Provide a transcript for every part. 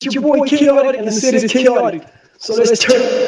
It's your boy chaotic and the city is chaotic. So let's turn.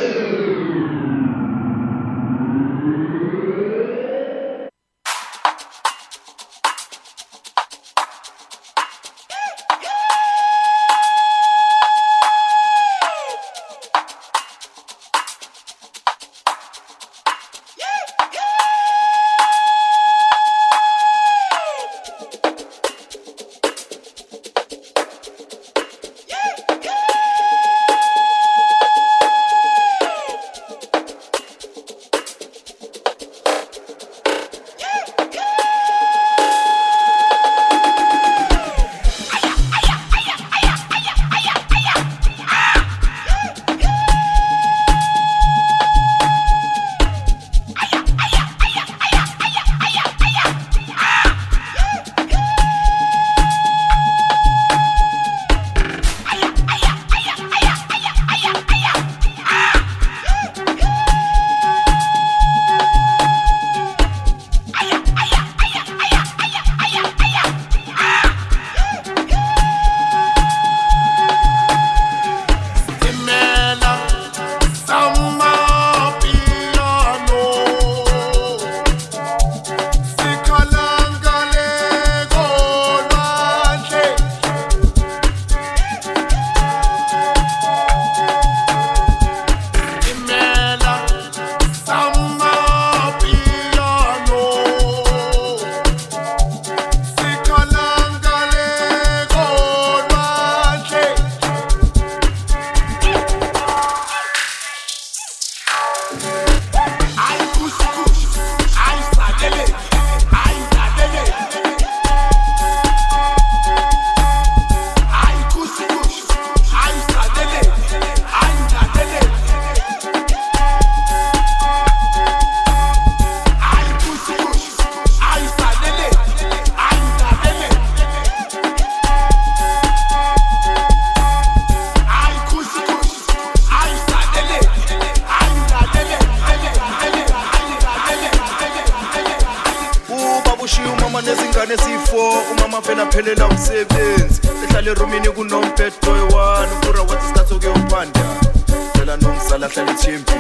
ahlale ethimbi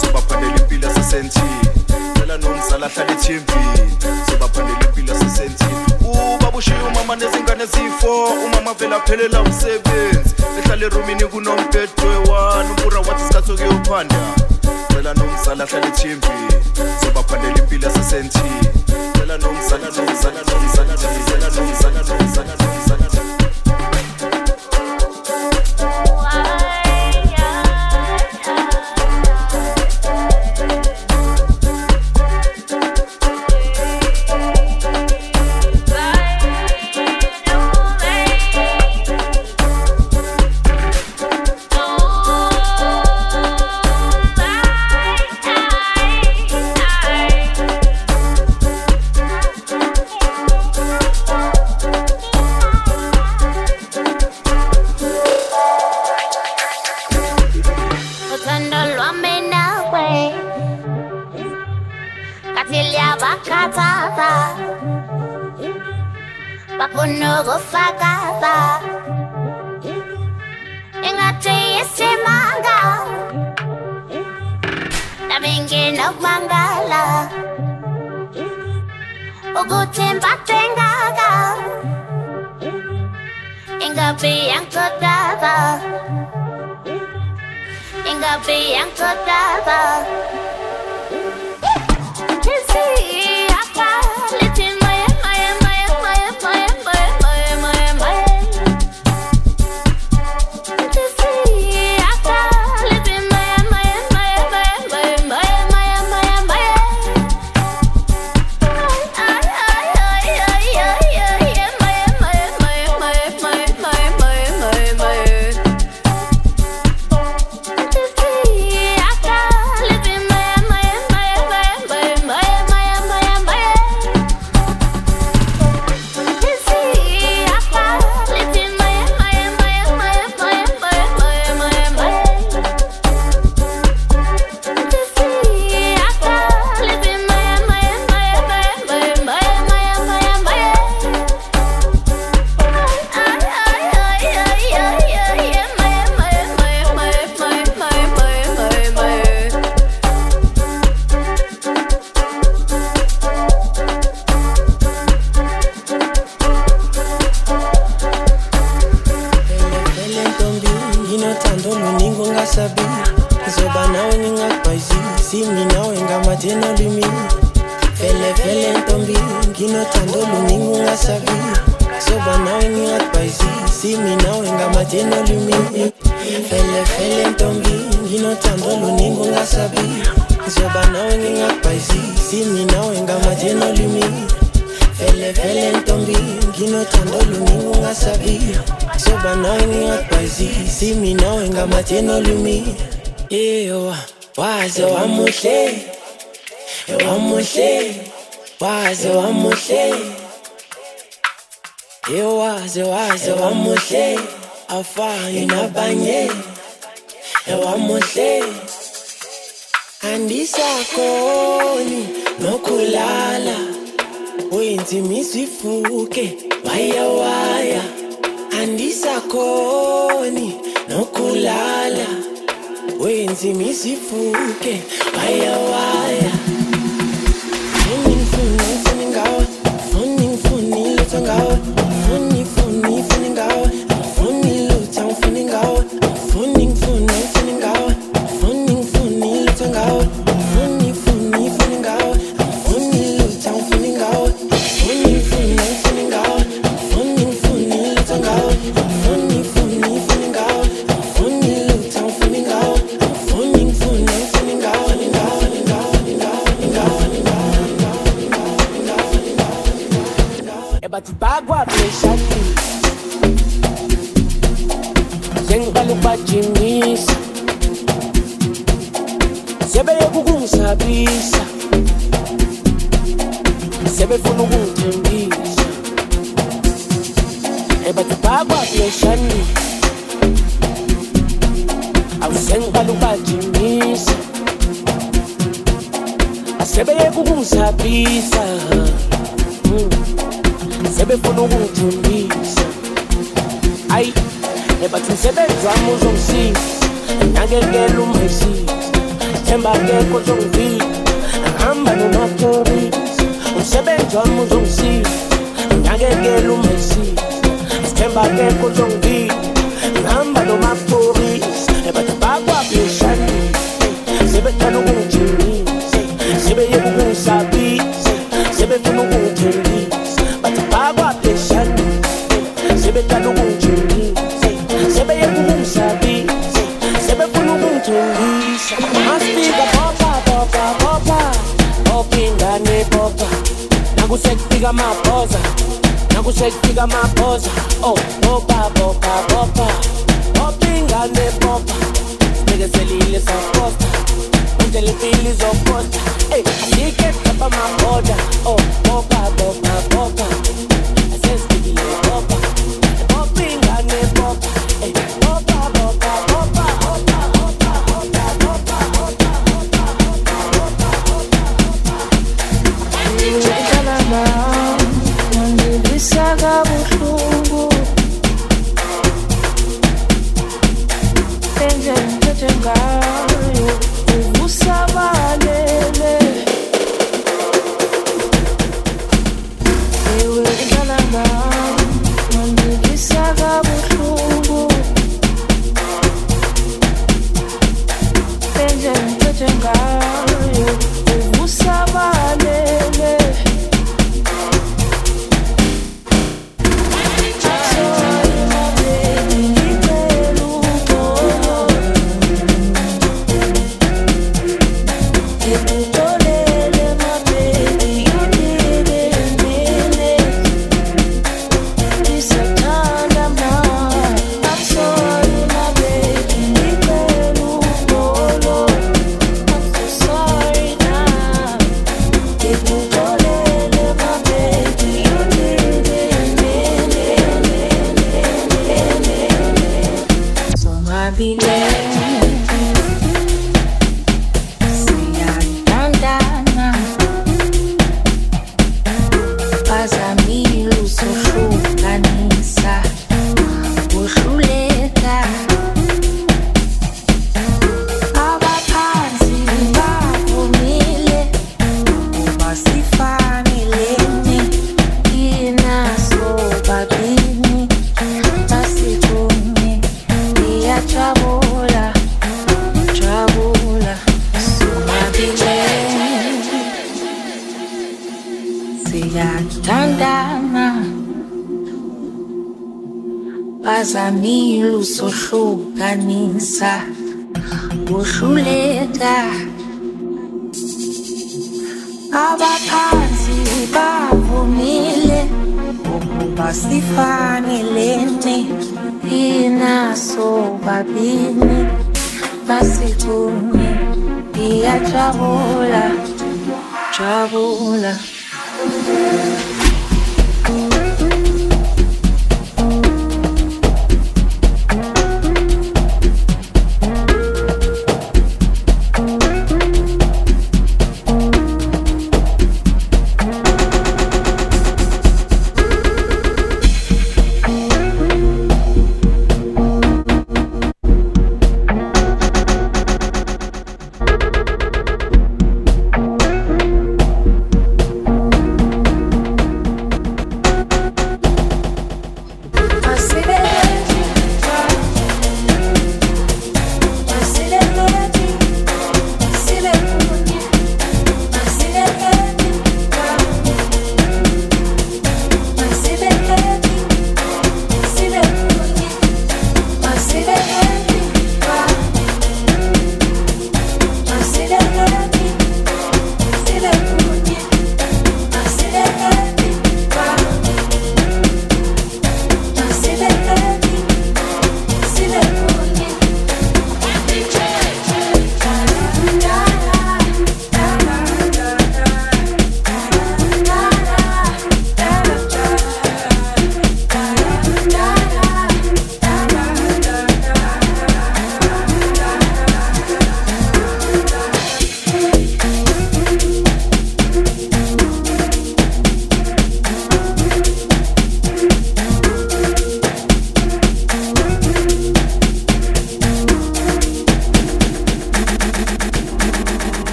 sibaphandela impilo sesentini cela nomzala ahlale ethimbi sibaphandela impilo sesentini ubaba ushiye umama nezingane ezifo umama vela phelela umsebenzi. Ehlale erumini kunompedwe wani umbura wathi isikhathi sokuyophanda. Cela nomzala ahlale ethimbi sibaphandela impilo sesentini cela nomzala nomzala nomzala nomzala nomzala nomzala nomzala. thinking of Mangala. Ugutin batin gaga. Ingabi ang totaba. Ingabi ang totaba. easy See me knowing ngamatheni olumi Yeyo waze wamuhle. Wamuhle waze wamuhle. Yeyo waze waze wamuhle. Afanye nabanye. Wamuhle. Andisakhoni nokulala. Uyinzima isifuke waya waya. andisakhoni nokulala wenzi misifuke wayawaya waya. Ukungisabisa sebefuna ukungithembisa ebathibhakwa pheshani awusengiqala ukubajimisa asebeyeka ukungisabisa sebefuna ukungithembisa ayi ebathi umsebenzi wami uzongisiza nakekela umayisiza embakekho uzongizila hamba nomatorisi umsebenzi wami uzongisiza. Ngiyakekela umesi sithemba my uzongisiza nigga my boss. Oh, bopa, bopa, bopa. Popping on the bumper. Nigga, sell ele it's on poster. Camilo Sochou Caninsa Bushuleta Abaphazi bavumile ukuba sifanelene inaso babini basikunye ndiyajabula jabula, jabula.